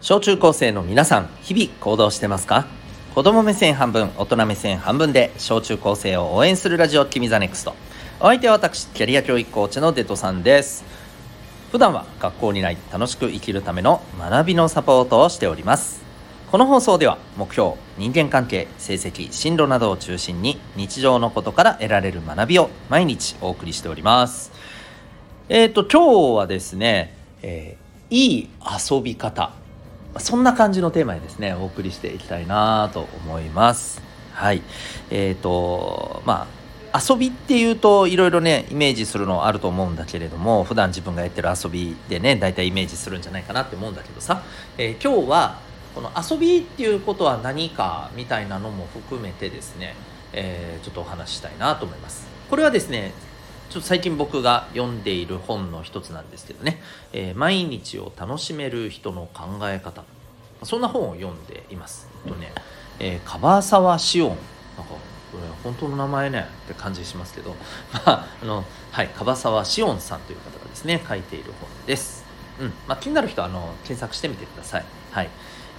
小中高生の皆さん日々行動してますか？子供目線半分大人目線半分で小中高生を応援するラジオ君 the NEXT。お相手は私キャリア教育コーチのデトさんです。普段は学校にない楽しく生きるための学びのサポートをしております。この放送では目標人間関係成績進路などを中心に日常のことから得られる学びを毎日お送りしております。えっ、ー、と今日はですね、えー、いい遊び方。そんな感じのテーマでですねお送りしていきたいなと思います。はい。えっ、ー、とまあ遊びっていうといろいろねイメージするのあると思うんだけれども普段自分がやってる遊びでね大体イメージするんじゃないかなって思うんだけどさ、えー、今日はこの遊びっていうことは何かみたいなのも含めてですね、えー、ちょっとお話ししたいなと思います。これはですねちょっと最近僕が読んでいる本の一つなんですけどね、えー、毎日を楽しめる人の考え方そんな本を読んでいます。とね、えー、樺沢志音なんかこれ本当の名前ねって感じしますけど、まああのはい、樺沢志音さんという方がですね書いている本です。うんまあ、気になる人はあの検索してみてください。はい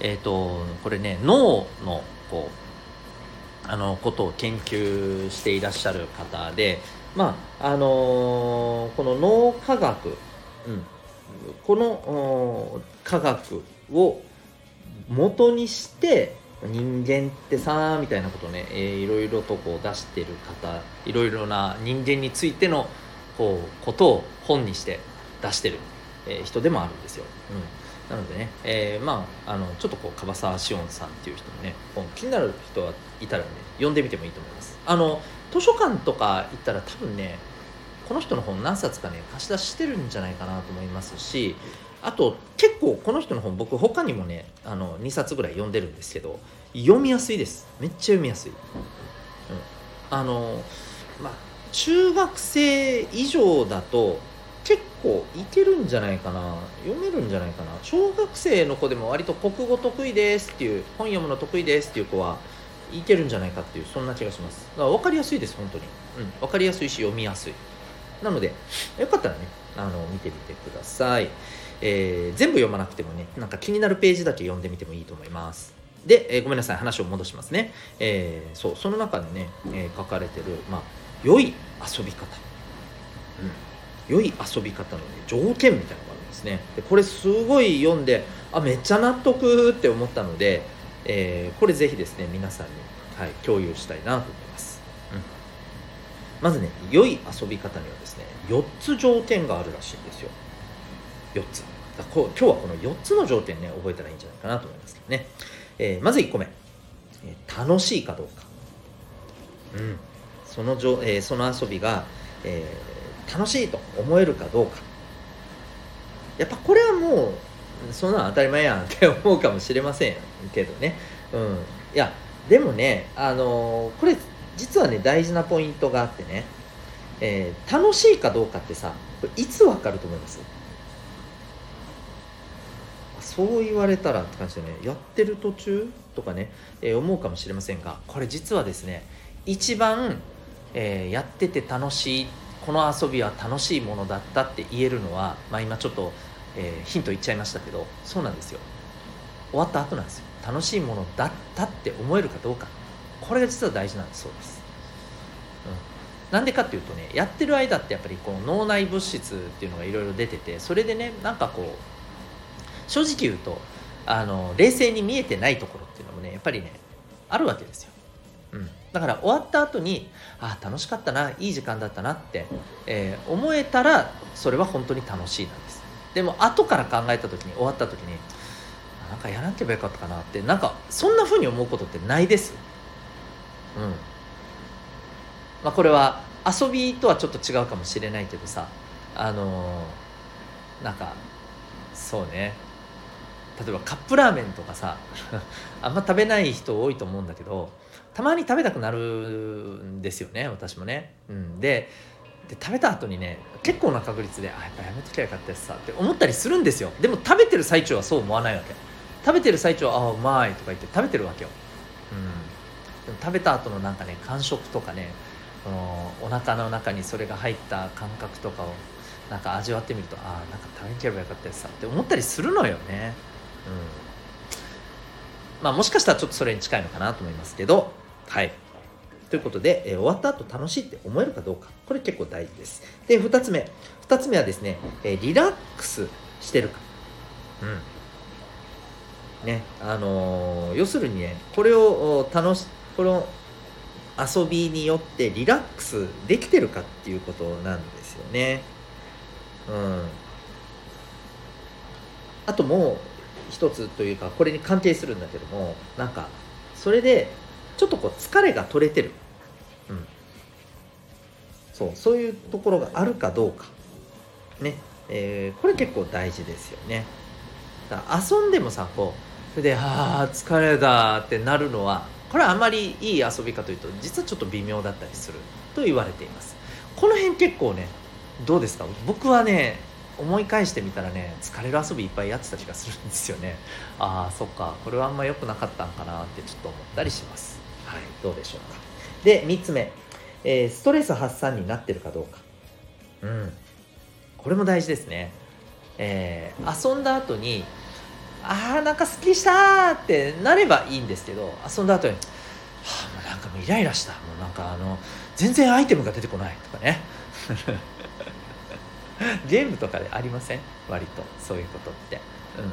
えーと、これね脳のこうあのことを研究していらっしゃる方で、まああのー、この脳科学、うん、この科学を元にして人間ってさみたいなことをね、えー、いろいろとこう出してる方いろいろな人間についてのこうことを本にして出してる、えー、人でもあるんですよ。うん、なのでね、えー、まああのちょっとこう樺沢志音さんっていう人のね本気になる人はいたらね読んでみてもいいと思います。あの図書館とか行ったら多分ねこの人の本何冊かね貸し出ししてるんじゃないかなと思いますしあと結構この人の本僕他にもねあの2冊ぐらい読んでるんですけど読みやすいです。めっちゃ読みやすい、うん、あのまあ中学生以上だと結構いけるんじゃないかな。読めるんじゃないかな。小学生の子でも割と国語得意ですっていう本読むの得意ですっていう子はいけるんじゃないかっていうそんな気がします。だから分かりやすいです本当に。うん。分かりやすいし読みやすい。なのでよかったらねあの見てみてください。えー、全部読まなくてもねなんか気になるページだけ読んでみてもいいと思います。で、えー、ごめんなさい話を戻しますね、えー、そうその中でね、え、書かれてる、まあ、良い遊び方、うん、良い遊び方の、ね、条件みたいなのがあるんですね。でこれすごい読んであめっちゃ納得って思ったので、えー、これぜひですね皆さんに、はい、共有したいなと思います、うん、まずね良い遊び方にはですね4つ条件があるらしいんですよ。4つ。だこ今日はこの4つの条件ね覚えたらいいんじゃないかなと思いますけどね、えー、まず1個目、えー、楽しいかどうか。うん。そのじょ、えー、その遊びが、えー、楽しいと思えるかどうか。やっぱこれはもうそんなの当たり前やんって思うかもしれませんけどね。うん。いやでもねあの、これ実はね大事なポイントがあってね、えー、楽しいかどうかってさいつ分かると思います？そう言われたらって感じでね。やってる途中とかね、えー、思うかもしれませんがこれ実はですね一番、えー、やってて楽しいっこの遊びは楽しいものだったって言えるのは、まあ、今ちょっと、えー、ヒント言っちゃいましたけどそうなんですよ。終わった後なんですよ。楽しいものだったって思えるかどうか。これが実は大事なんそうです、うん、なんでかっていうとねやってる間ってやっぱりこう脳内物質っていうのがいろいろ出ててそれでねなんかこう正直言うとあの冷静に見えてないところっていうのもねやっぱりねあるわけですよ、うん、だから終わった後にあ楽しかったないい時間だったなって、えー、思えたらそれは本当に楽しいなんです。でも後から考えた時に終わった時になんかやらなければよかったかなってなんかそんな風に思うことってないです。うん。まあこれは遊びとはちょっと違うかもしれないけどさあのー、なんかそうね。例えばカップラーメンとかさ あんま食べない人多いと思うんだけどたまに食べたくなるんですよね私もね。うん、でで食べた後にね結構な確率であやっぱやめときゃよかったやつさって思ったりするんですよ。でも食べてる最中はそう思わないわけ。食べてる最中はあうまいとか言って食べてるわけよ、うん、でも食べた後のなんかね感触とかねこのお腹の中にそれが入った感覚とかをなんか味わってみるとああんか食べなければよかったやつさって思ったりするのよね。うん。まあもしかしたらちょっとそれに近いのかなと思いますけどはい。ということで、えー、終わった後楽しいって思えるかどうか。これ結構大事です。で2つ目。2つ目はですね、えー、リラックスしてるか。うん。ねあのー、要するにねこれを楽しこの遊びによってリラックスできてるかっていうことなんですよね。うん。あともう一つというかこれに関係するんだけどもなんかそれでちょっとこう疲れが取れてる、うん、そうそういうところがあるかどうか。ね、えー、これ結構大事ですよね。だ遊んでもさこうそれで「ああ疲れた」ってなるのはこれはあまりいい遊びかというと実はちょっと微妙だったりすると言われています。この辺結構ねどうですか？僕はね思い返してみたらね疲れる遊びいっぱいやってた気がするんですよね。ああそっかこれはあんま良くなかったんかなってちょっと思ったりします。はい。どうでしょうか。で3つ目、えー、ストレス発散になってるかどうか。うん。これも大事ですね。えー、遊んだ後にあーなんかすっきりしたってなればいいんですけど遊んだ後にはあもうなんかもうイライラした。もうなんかあの全然アイテムが出てこないとかね。ゲームとかでありません？割と。そういうことって、うん、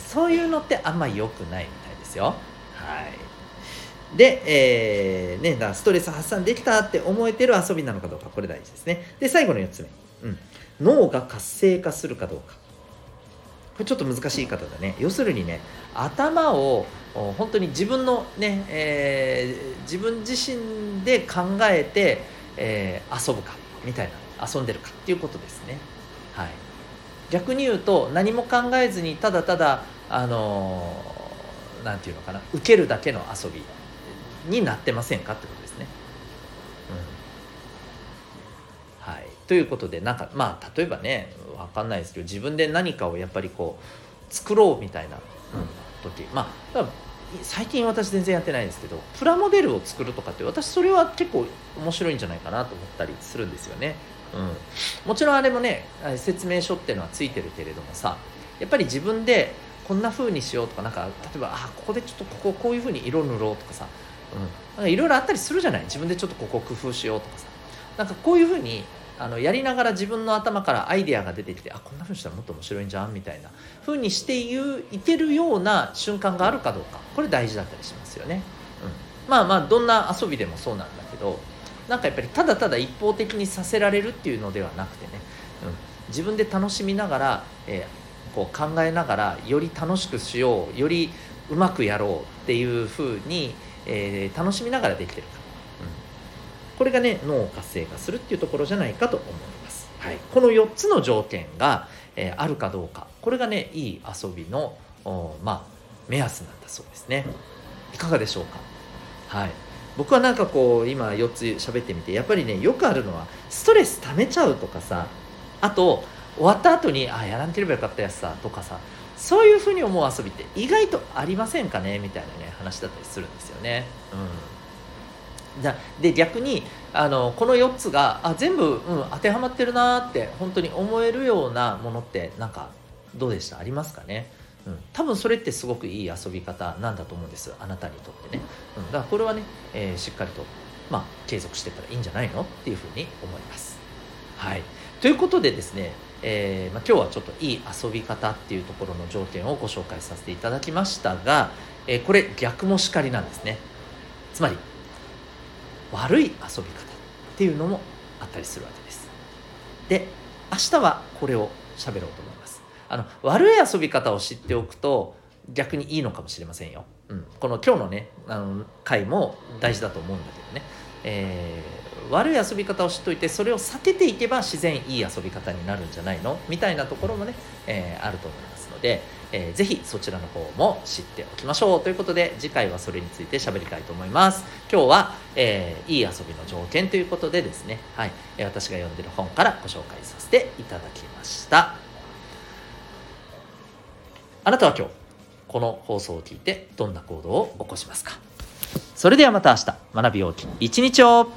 そういうのってあんまり良くないみたいですよ。はい。で、えー、ね、だストレス発散できたって思えてる遊びなのかどうかこれ大事ですね。で最後の4つ目、うん、脳が活性化するかどうか。これちょっと難しい方だね。要するにね頭を本当に自分のね、えー、自分自身で考えて、えー、遊ぶかみたいな遊んでるかっていうことですね。はい、逆に言うと何も考えずにただただあの何、て言うのかな受けるだけの遊び。になってませんかってことですね。うん、はい、ということでなんかまあ例えばね分かんないですけど自分で何かをやっぱりこう作ろうみたいな、うん、時まあ最近私全然やってないんですけどプラモデルを作るとかって私それは結構面白いんじゃないかなと思ったりするんですよね。うん、もちろんあれもね説明書っていうのはついてるけれどもさやっぱり自分でこんな風にしようとかなんか例えばあここでちょっとこここういう風に色塗ろうとかさいろいろあったりするじゃない？自分でちょっとここ工夫しようとかさ。なんかこういう風にあのやりながら自分の頭からアイデアが出てきてあこんな風にしたらもっと面白いんじゃんみたいな。風にしていけるような瞬間があるかどうか。これ大事だったりしますよね、うん、まあまあどんな遊びでもそうなんだけどなんかやっぱりただただ一方的にさせられるっていうのではなくてね、うん、自分で楽しみながら、えー、こう考えながらより楽しくしようよりうまくやろうっていうふうに、えー、楽しみながらできてるか、うん、これがね脳を活性化するっていうところじゃないかと思います、はい、この4つの条件が、えー、あるかどうか。これがねいい遊びのまあ目安なんだそうですね。いかがでしょうか？はい。僕はなんかこう今4つ喋ってみてやっぱりねよくあるのはストレス溜めちゃうとかさあと終わった後にあやらんければよかったやつさとかさそういうふうに思う遊びって意外とありませんかねみたいなね話だったりするんですよね。うん、だで逆にあのこの4つがあ全部、うん、当てはまってるなって本当に思えるようなものってなんかどうでした？ありますかね？うん、多分それってすごくいい遊び方なんだと思うんですあなたにとってね、うん、だからこれはね、えー、しっかりと、まあ、継続していったらいいんじゃないの？っていうふうに思います。はい。ということでですね、えーまあ、今日はちょっといい遊び方っていうところの条件をご紹介させていただきましたが、えー、これ逆もしかりなんですね。つまり悪い遊び方っていうのもあったりするわけです。で明日はこれを喋ろうと思います。あの悪い遊び方を知っておくと逆にいいのかもしれませんよ。うん、この今日のねあの回も大事だと思うんだけどね、えー、悪い遊び方を知っといてそれを避けていけば自然いい遊び方になるんじゃないの？みたいなところもね、えー、あると思いますので、えー、ぜひそちらの方も知っておきましょう。ということで次回はそれについて喋りたいと思います。今日は、えー、いい遊びの条件ということでですね、はい、私が読んでる本からご紹介させていただきました。あなたは今日この放送を聞いてどんな行動を起こしますか？それではまた明日。学び大きい一日を